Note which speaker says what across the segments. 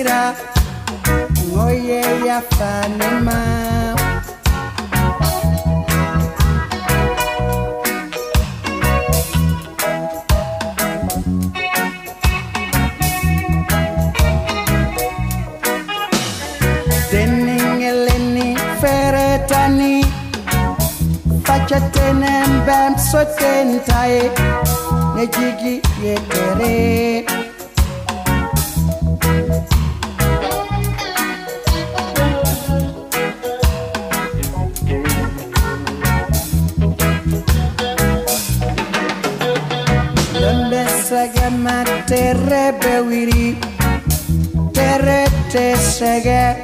Speaker 1: mira Oye ya fanema Dening eleni feretani Facetenen bem sotentae Nejigi tesege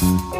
Speaker 1: Deningeleni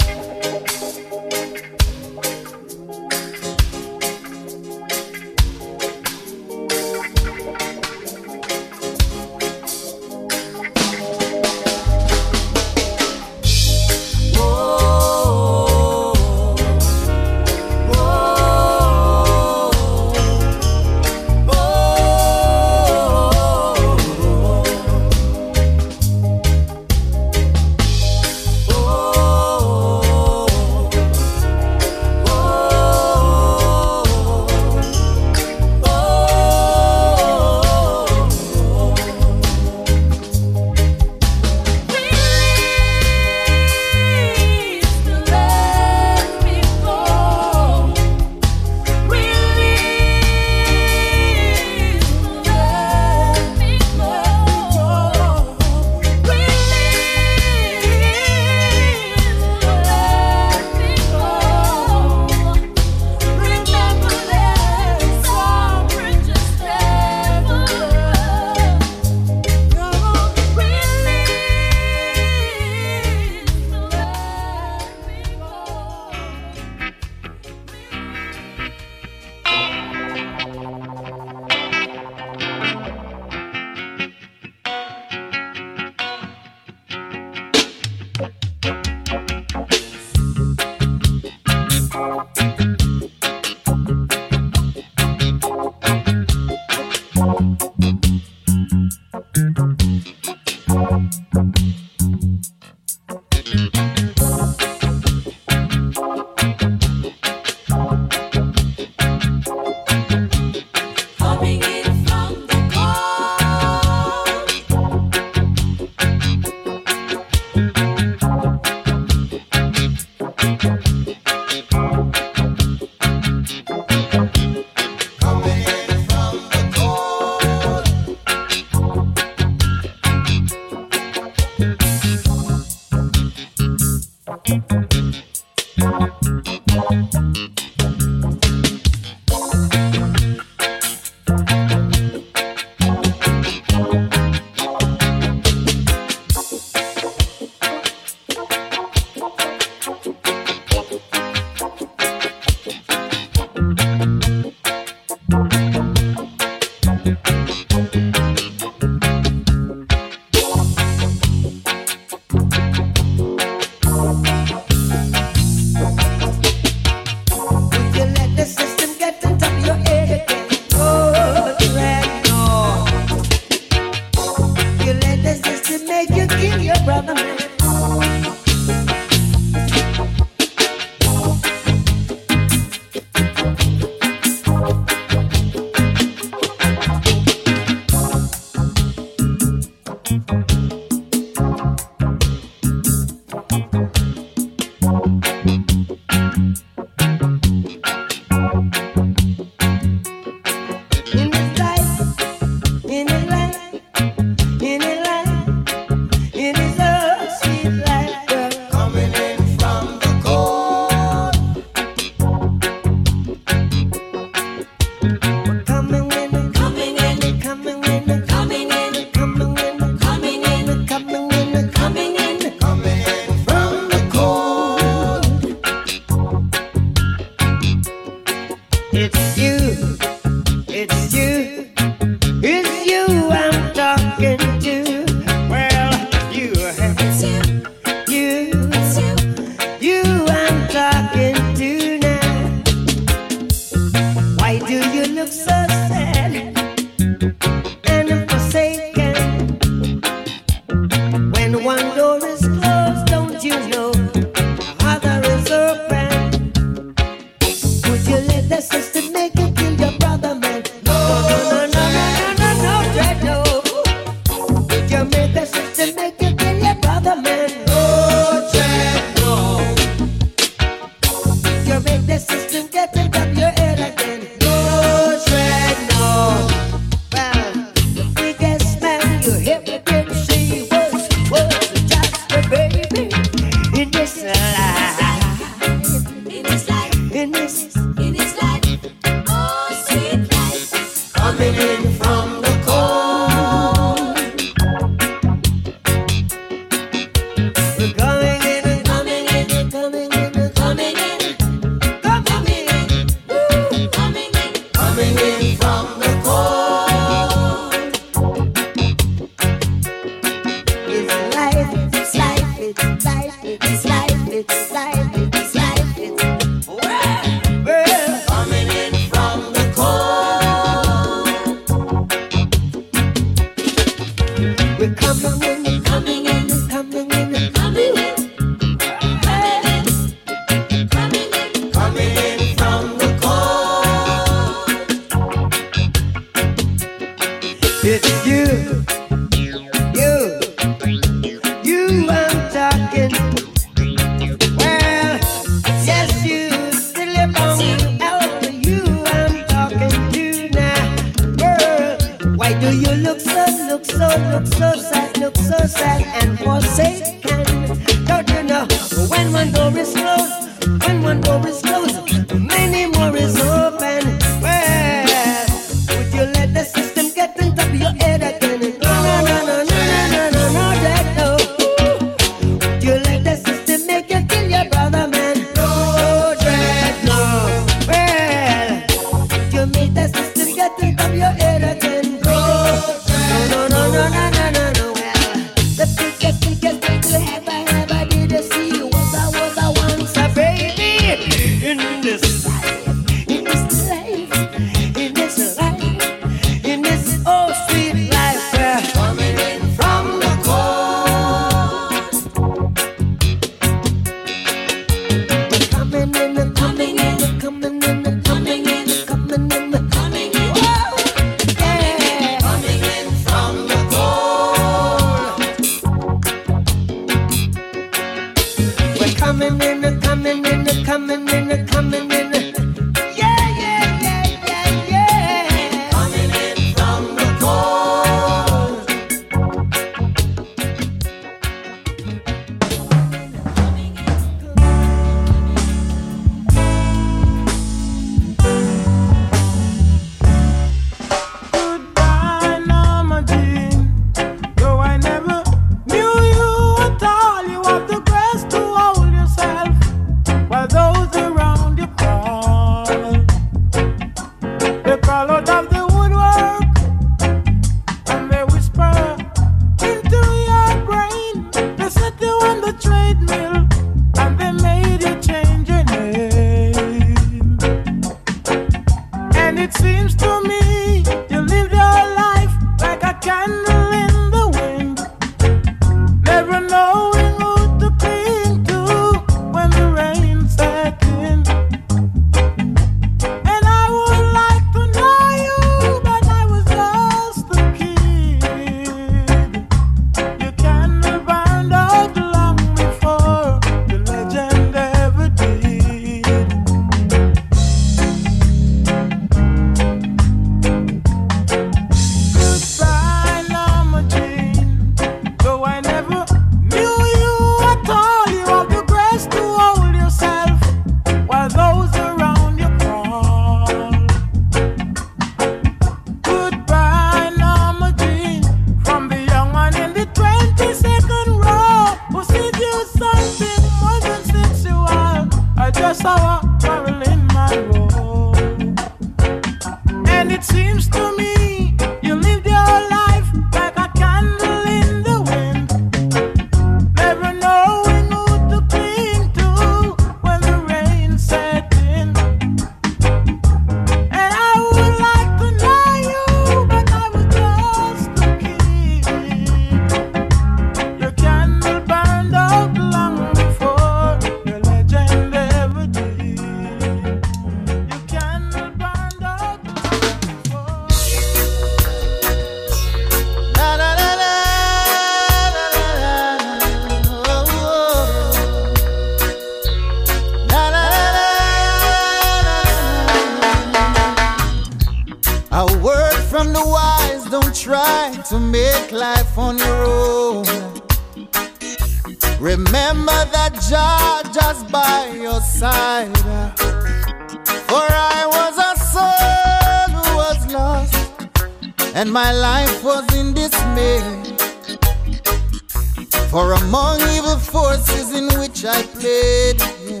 Speaker 2: For among evil forces in which I played, yeah.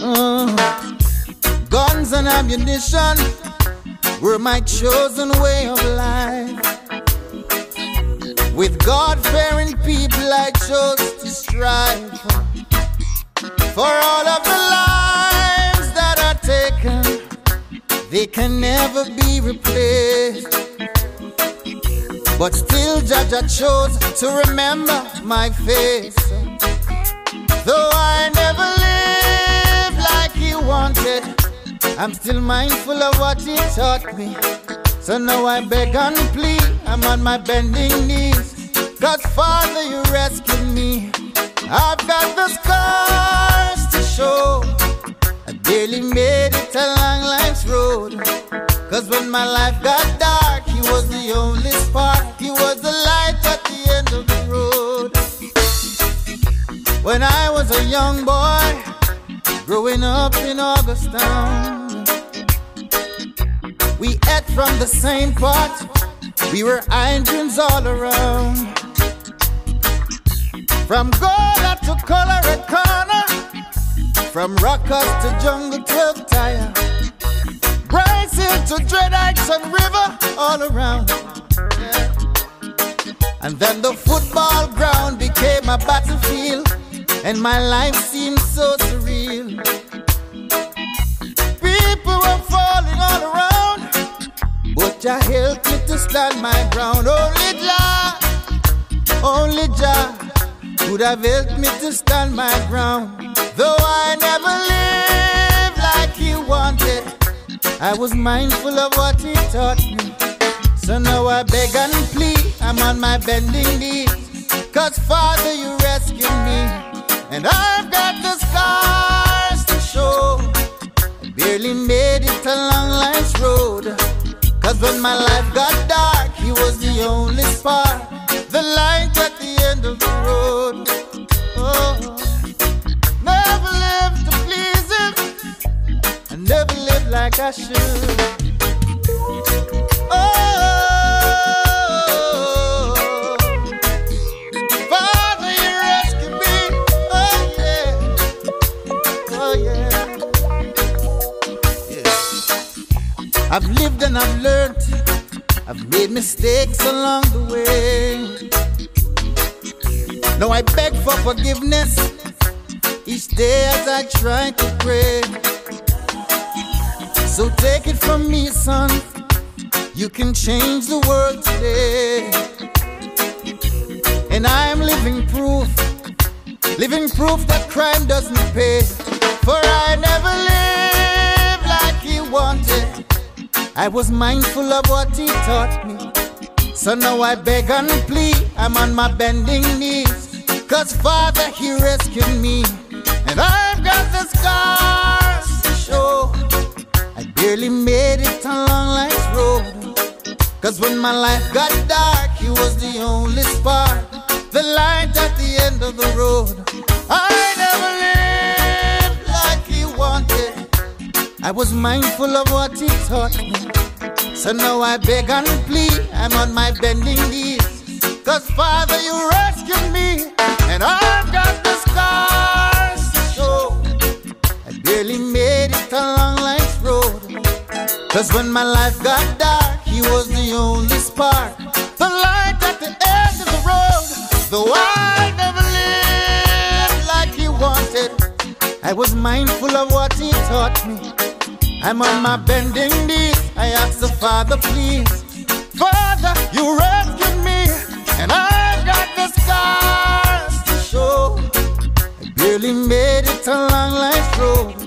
Speaker 2: Uh, guns and ammunition were my chosen way of life. With God fearing people, I chose to strive for all of the lives that are taken. They can never be replaced. But still, Jah Jah chose to remember my face. Though I never lived like he wanted, I'm still mindful of what he taught me. So now I beg and plead, I'm on my bending knees. Cause Father, you rescued me. I've got the scars to show. I barely made it along life's road. Cause when my life got dark, was the only spark. He was the light at the end of the road. When I was a young boy, growing up in Augustown, we ate from the same pot. We were dreams all around. From Gola to Colorado from Rockers to Jungle 12 Tire, Bryce Hill to Dread and River, all around. And then the football ground became a battlefield, and my life seemed so surreal. People were falling all around, but Jah helped me to stand my ground. Only Jah, only Jah could have helped me to stand my ground. Though I never lived I was mindful of what He taught me. So now I beg and plead, I'm on my bending knees. Cause Father, you rescued me. And I've got the scars to show. I barely made it along life's road. Cause when my life got dark, He was the only spark. The light at the end of the road. Oh, never lived to please Him. I never lived like I should. Oh. Oh yeah, oh. I've lived and I've learned. I've made mistakes along the way. Now I beg for forgiveness each day as I try to pray. So take it from me, son. You can change the world today. And I'm living proof, living proof that crime doesn't pay. For I never lived like he wanted. I was mindful of what he taught me. So now I beg and plead, I'm on my bending knees. Cause Father, he rescued me. And I've got the scars to show. Barely made it along life's road. Cause when my life got dark, he was the only spark. The light at the end of the road. I never lived like he wanted. I was mindful of what he taught me. So now I beg and plead, I'm on my bending knees. Cause Father, you rescued me, and I've got the scars barely made it along life's road. Cause when my life got dark, he was the only spark. The light at the end of the road. Though I never lived like he wanted, I was mindful of what he taught me. I'm on my bending knees. I ask the Father, please. Father, you rescued me, and I've got the scars to show. I barely made it along life's road.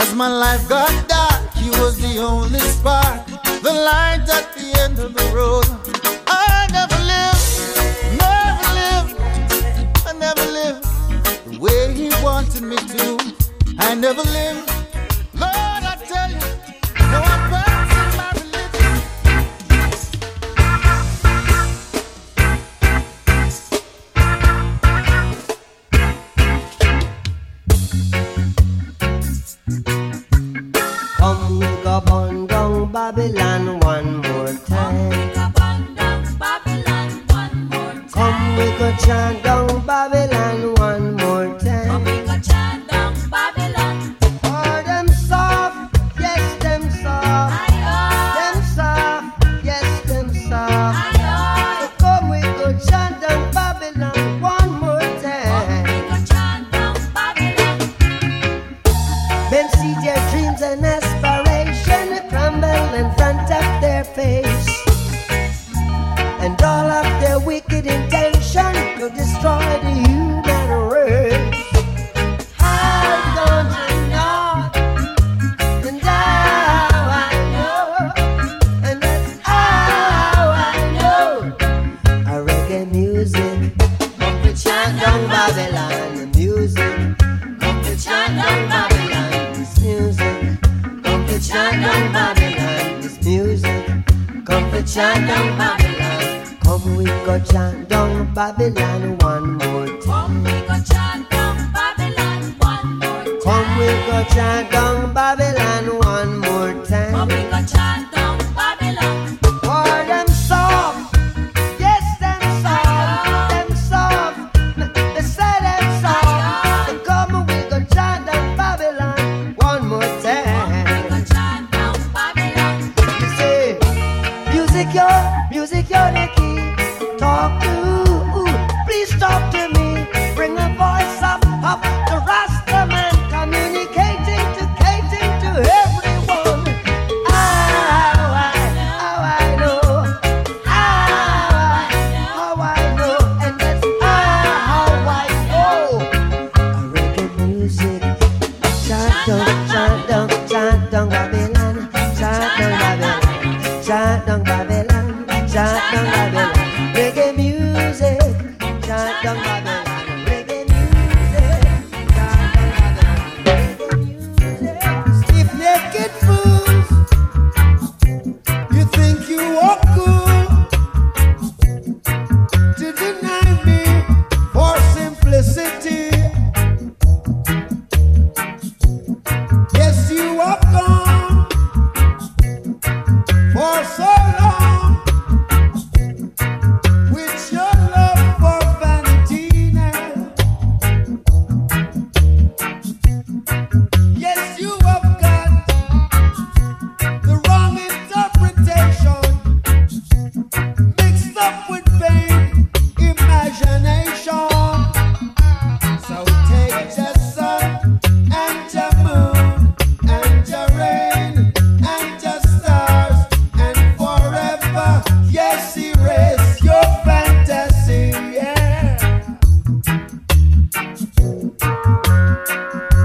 Speaker 2: As my life got dark, he was the only spark, the light at the end of the road. I never lived, never lived, I never lived the way he wanted me to. I never lived. Lord,
Speaker 3: Babylon one more time.
Speaker 4: Come, we go chant down Babylon
Speaker 3: one more time. Come we go chant down Babylon. For them soft, yes them soft. Them soft, yes them soft. Aye, oh. oh. come we go chant down Babylon one more time.
Speaker 4: Come we go chant down Babylon.
Speaker 5: Them see their dreams and ask. うん。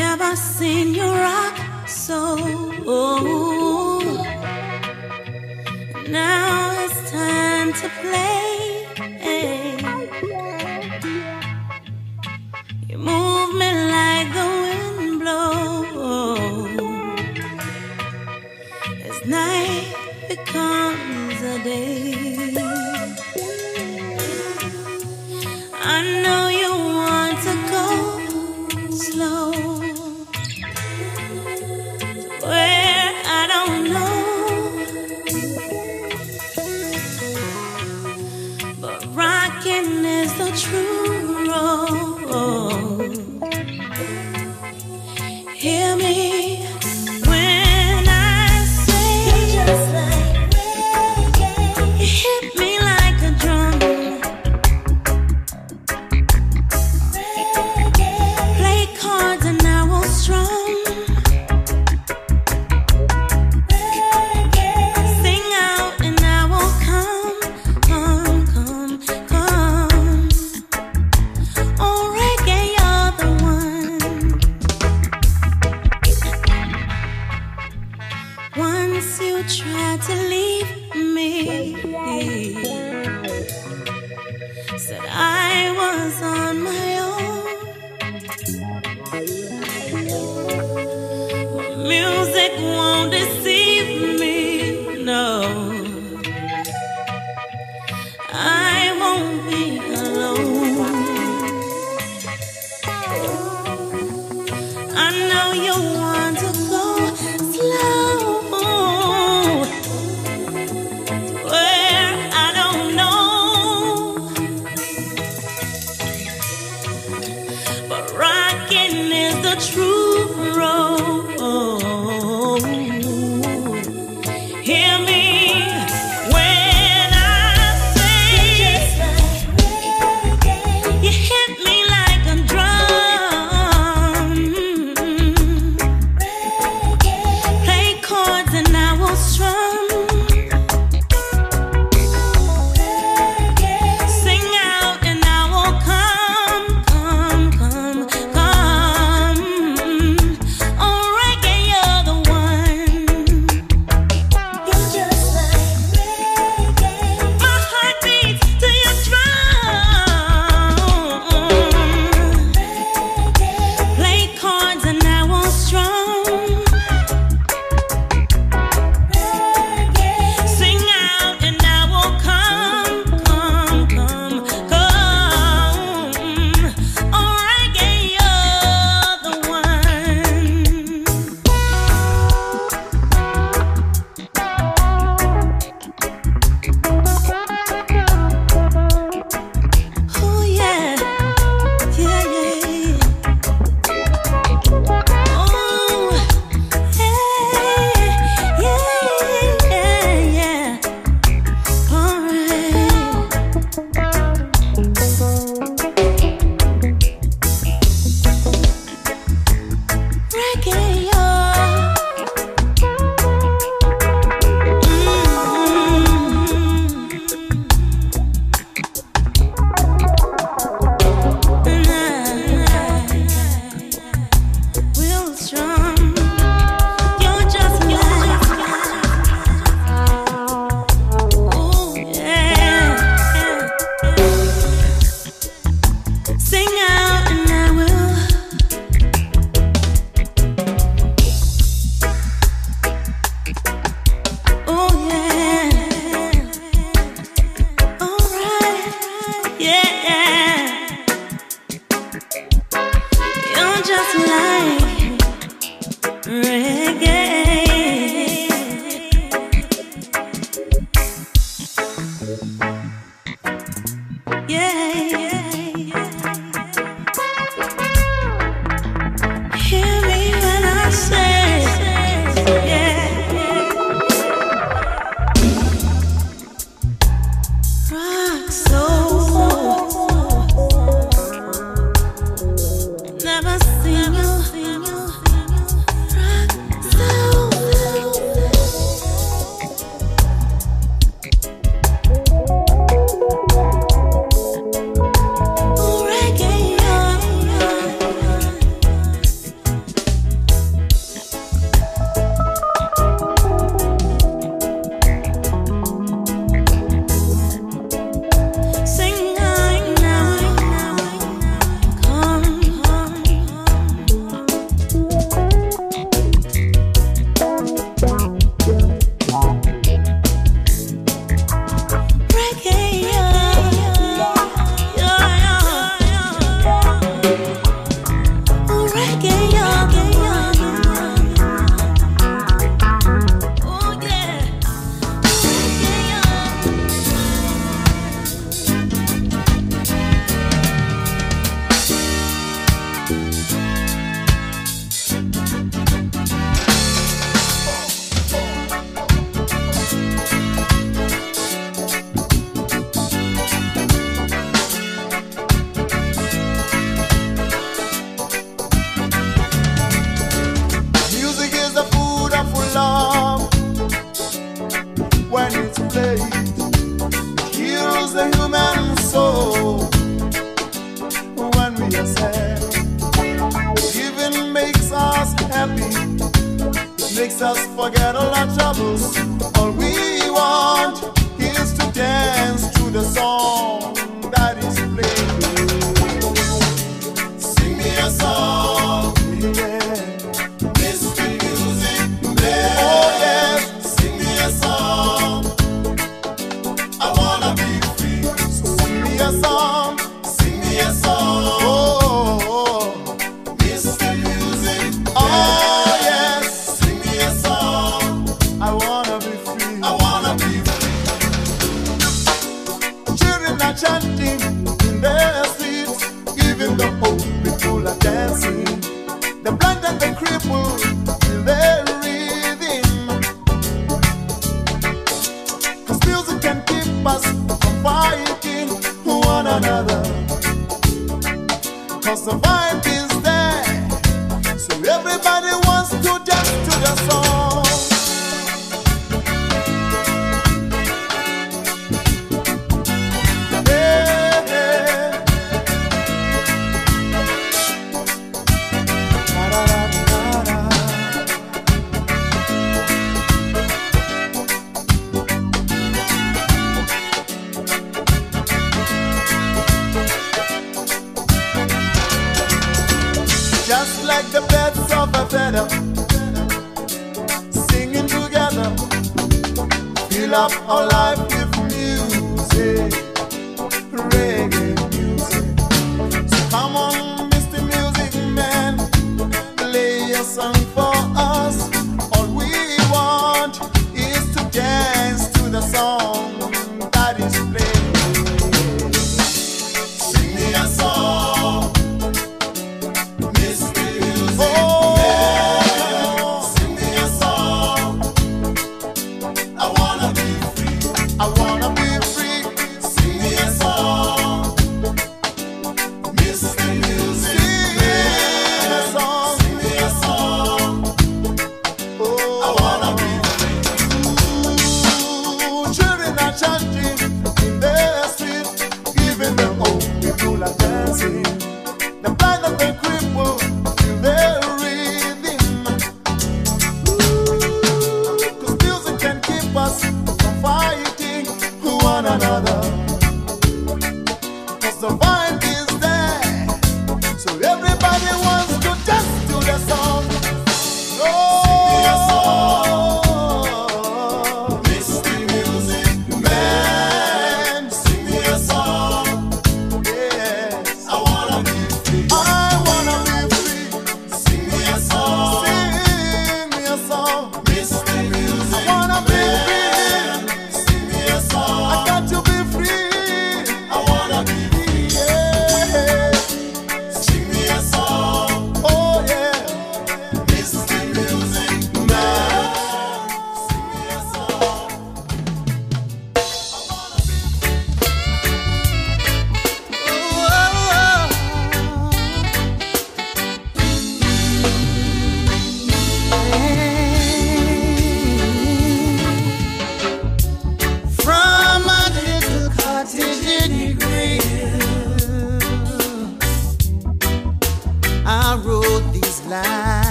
Speaker 5: never seen you rock so.
Speaker 4: Now it's time to play.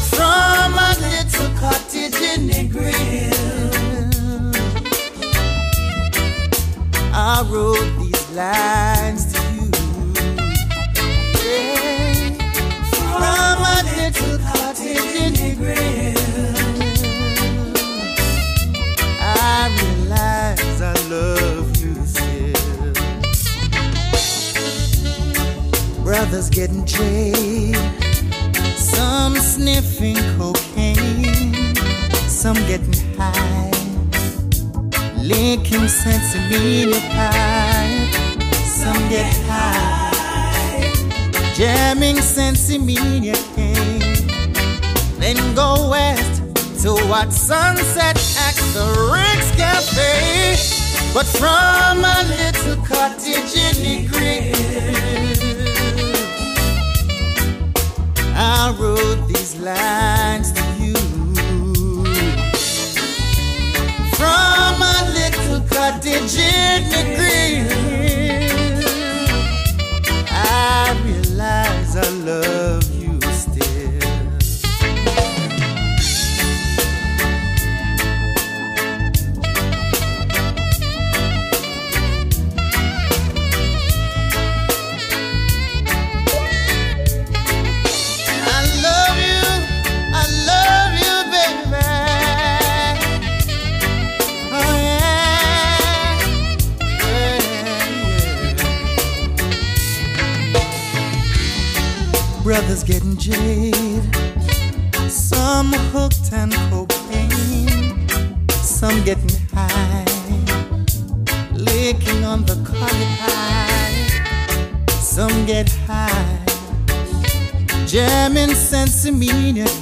Speaker 6: from a
Speaker 1: little cottage in the green, I wrote these lines to you. Yeah. From a little cottage in the green, I realize I love you still. Brothers getting traded. Some sniffing cocaine, some getting high, licking sesame pie, some get high, jamming sesame then go west to watch sunset at the Ritz Cafe, but from a little cottage in the green. I wrote these lines to you from my little cottage in the green. I realize I love. jade. Some hooked on cocaine, some getting high, licking on the colored high. Some get high, jamming sensimilla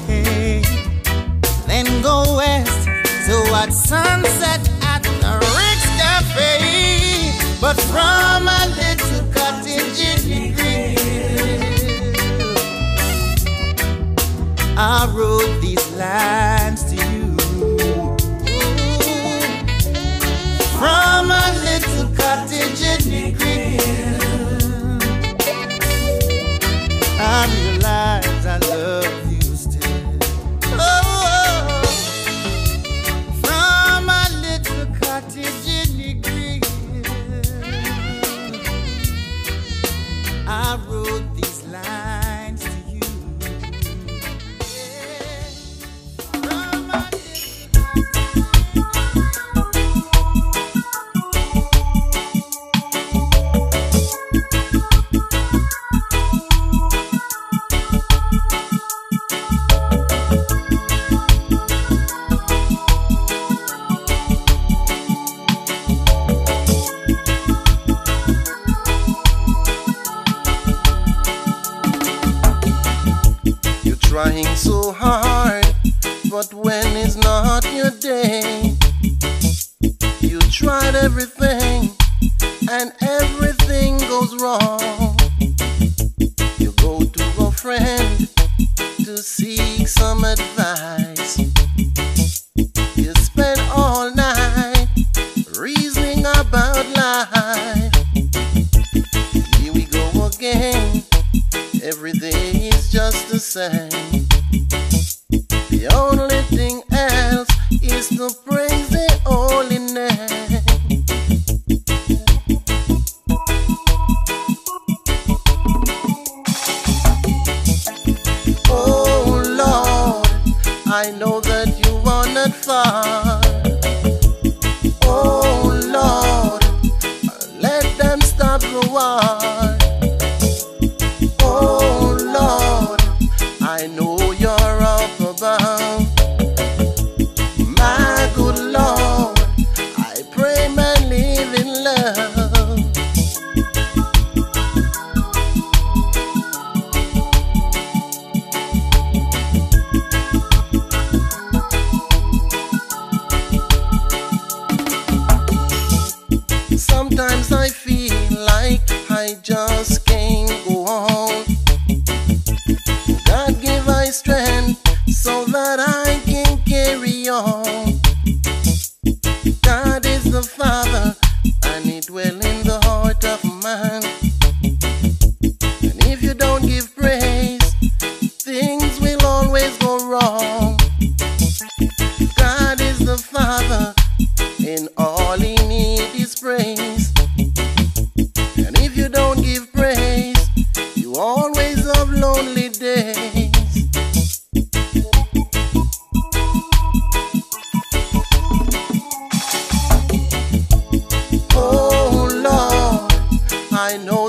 Speaker 1: I
Speaker 7: know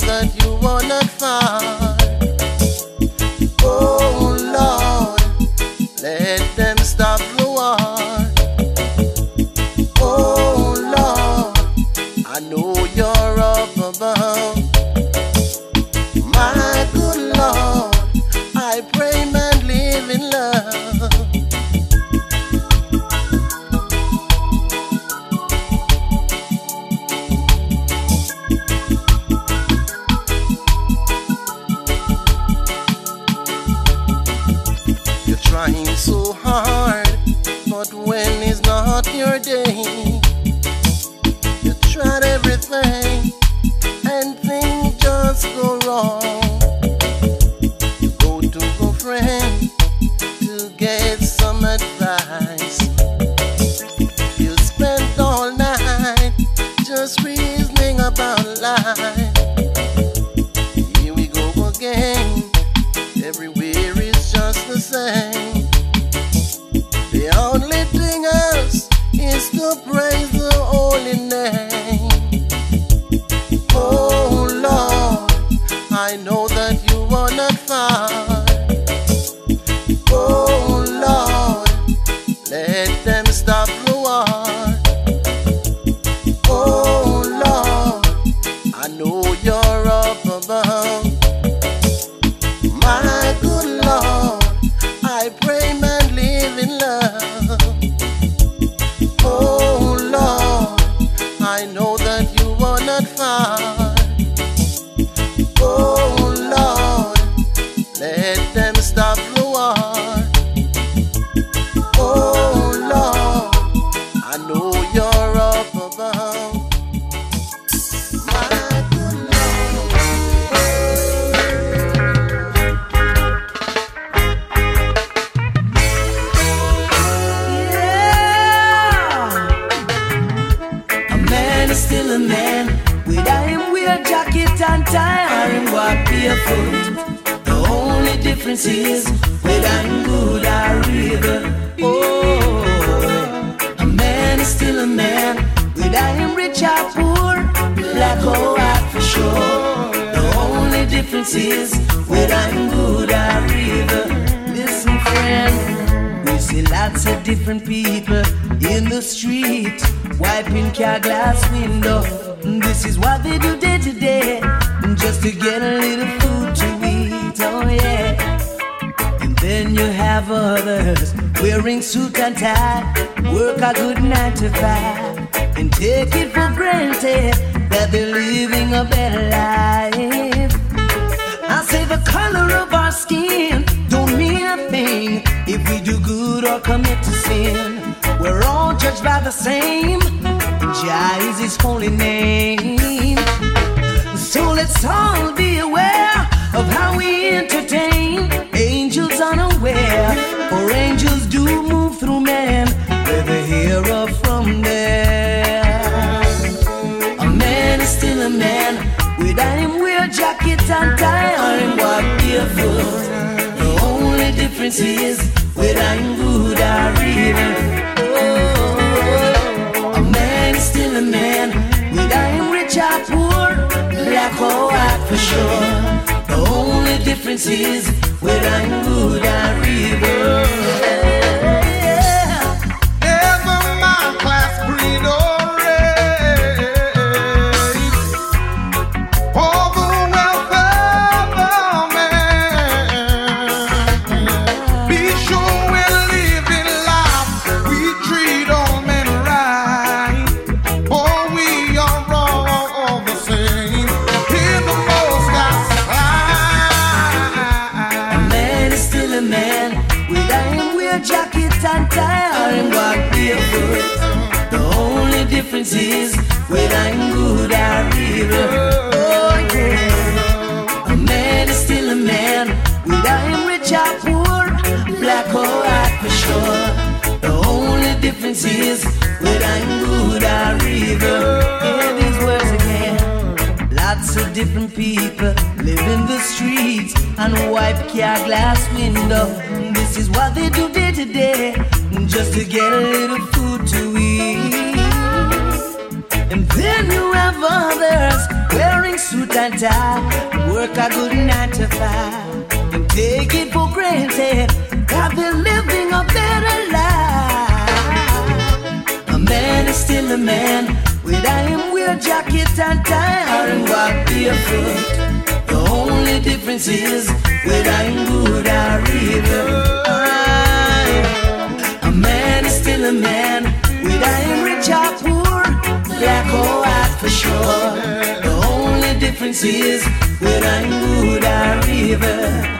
Speaker 4: street, wiping car glass window. This is what they do day to day, just to get a little food to eat. Oh yeah. And then you have others wearing suit and tie, work a good nine to five, and take it for granted that they're living a better life. I say the color of our skin don't mean a thing if we do good or commit to sin. We're all judged by the same. Jah is His holy name. So let's all be aware of how we entertain angels unaware. For angels do move through men, whether here or from there. A man is still a man, whether him wear jacket and tie or him walk barefoot. The only difference is whether I'm good or evil. A man is still a man, whether him rich or poor, black or white for sure. The only difference is whether I'm good or evil. Whether I'm good or evil. Oh yeah. A man is still a man, whether him rich or poor, black or white for sure. The only difference is whether I'm good or evil. Hear these words again. Lots of different people live in the streets and wipe car glass window. This is what they do day to day, just to get a little food to eat than you have others. Wearing suit and tie, work a good nine to five. and take it for granted. I've been living a better life. A man is still a man. With a am wear jacket and tie, iron walk barefoot. The only difference is whether I'm good or evil. it is where I
Speaker 8: River.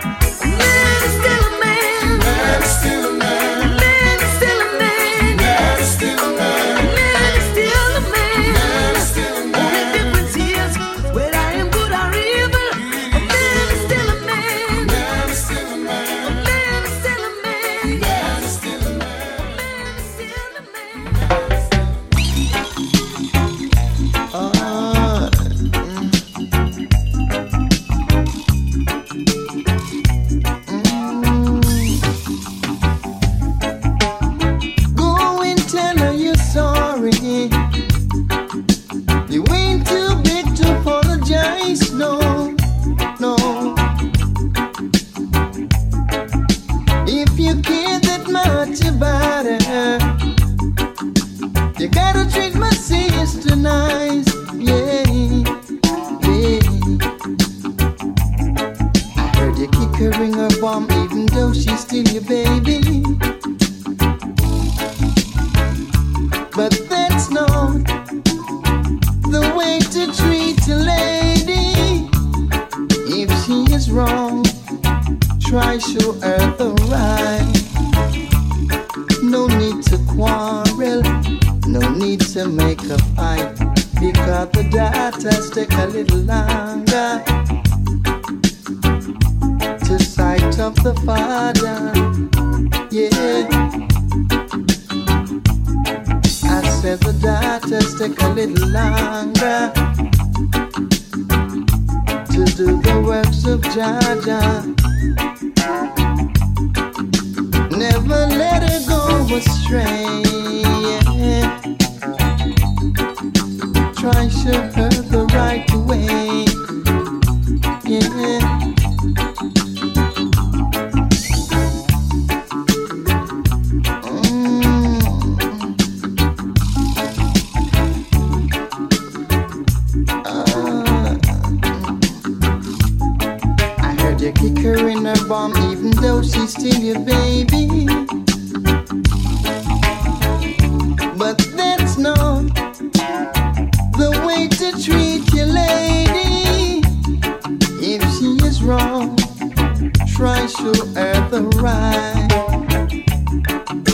Speaker 8: Try to earn the right.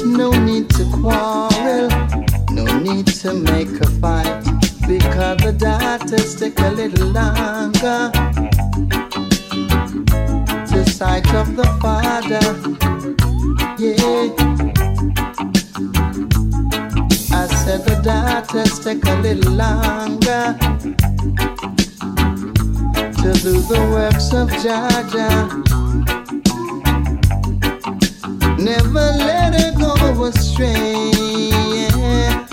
Speaker 8: No need to quarrel, no need to make a fight. Because the doctors take a little longer to sight of the father. Yeah. I said the doctors take a little longer to do the works of Jah Jah. Never let her go astray. Yeah.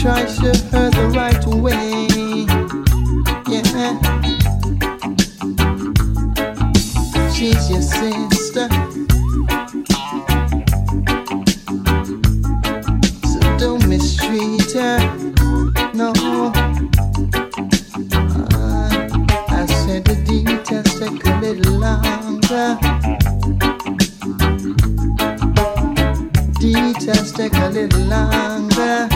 Speaker 8: Try to her the right way. Yeah. She's your sister. So don't mistreat her. take a little longer.